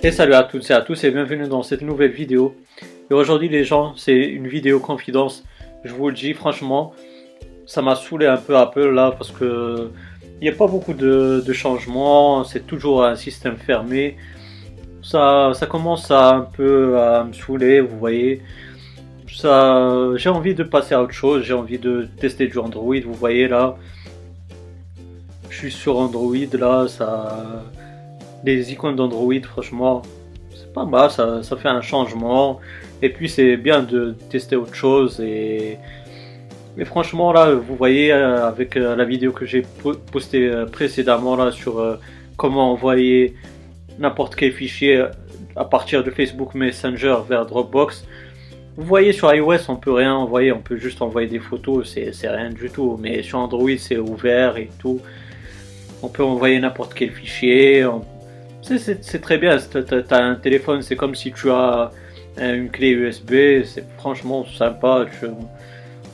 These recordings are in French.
Et salut à toutes et à tous et bienvenue dans cette nouvelle vidéo. Et aujourd'hui les gens, c'est une vidéo confidence. Je vous le dis franchement, ça m'a saoulé un peu Apple là parce que il n'y a pas beaucoup de, changements, c'est toujours un système fermé. Ça, ça commence à un peu à me saouler, vous voyez. Ça, j'ai envie de passer à autre chose, j'ai envie de tester du Android, vous voyez là. Je suis sur Android là, ça les icônes d'Android, franchement, c'est pas mal, ça, fait un changement. Et puis c'est bien de tester autre chose. Et, mais franchement, là, vous voyez euh, avec euh, la vidéo que j'ai postée euh, précédemment là sur comment envoyer n'importe quel fichier à partir de Facebook Messenger vers Dropbox. Vous voyez sur iOS on peut rien envoyer, on peut juste envoyer des photos, c'est rien du tout. Mais sur Android c'est ouvert et tout. On peut envoyer n'importe quel fichier, c'est très bien. Tu as, un téléphone, c'est comme si tu as une clé USB. C'est franchement sympa.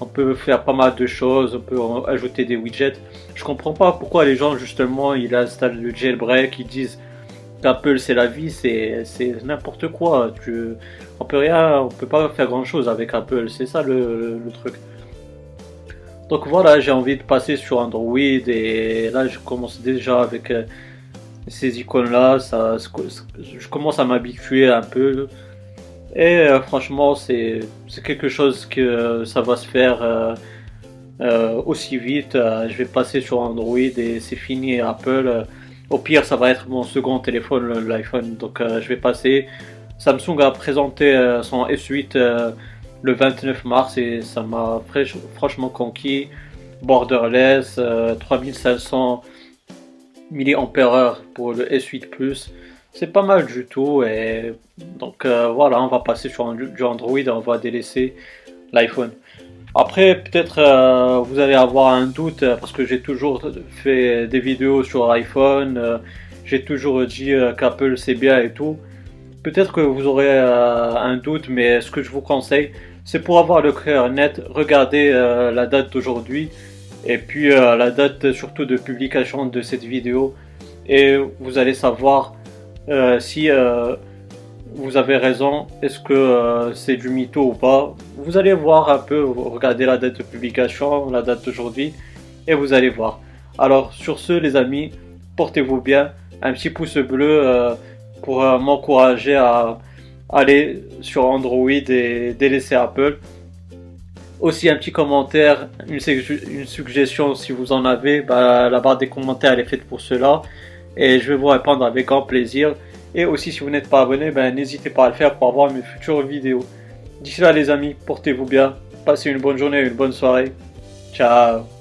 on peut faire pas mal de choses. On peut ajouter des widgets. Je comprends pas pourquoi les gens, justement, ils installent le jailbreak. Ils disent qu'Apple c'est la vie. C'est n'importe quoi. Tu, on peut rien, on peut pas faire grand chose avec Apple. C'est ça le, le truc. Donc voilà, j'ai envie de passer sur Android et là je commence déjà avec euh, ces icônes-là, ça, je commence à m'habituer un peu. Et euh, franchement, c'est quelque chose que euh, ça va se faire euh, aussi vite. je vais passer sur Android et c'est fini. Apple, au pire, ça va être mon second téléphone, l'iPhone. Donc je vais passer. Samsung a présenté son S8 le 29 mars et ça m'a franchement conquis. Borderless, 3500 mAh pour le S8 Plus. C'est pas mal du tout. Et donc euh, voilà, on va passer sur du Android on va délaisser l'iPhone. Après, peut-être euh, vous allez avoir un doute euh, parce que j'ai toujours fait des vidéos sur iPhone. j'ai toujours dit qu'Apple c'est bien et tout. Peut-être que vous aurez un doute, mais ce que je vous conseille, c'est pour avoir le cœur net, regardez la date d'aujourd'hui et puis euh, la date surtout de publication de cette vidéo et vous allez savoir euh, si euh, vous avez raison, est-ce que c'est du mytho ou pas. Vous allez voir un peu, regardez la date de publication, la date d'aujourd'hui et vous allez voir. Alors sur ce les amis, portez-vous bien, un petit pouce bleu pour m'encourager à aller sur Android et délaisser Apple. Aussi un petit commentaire, une, suggestion si vous en avez, bah, la barre des commentaires elle est faite pour cela et je vais vous répondre avec grand plaisir. Et aussi si vous n'êtes pas abonné, bah, n'hésitez pas à le faire pour avoir mes futures vidéos. D'ici là les amis, portez-vous bien, passez une bonne journée, une bonne soirée. Ciao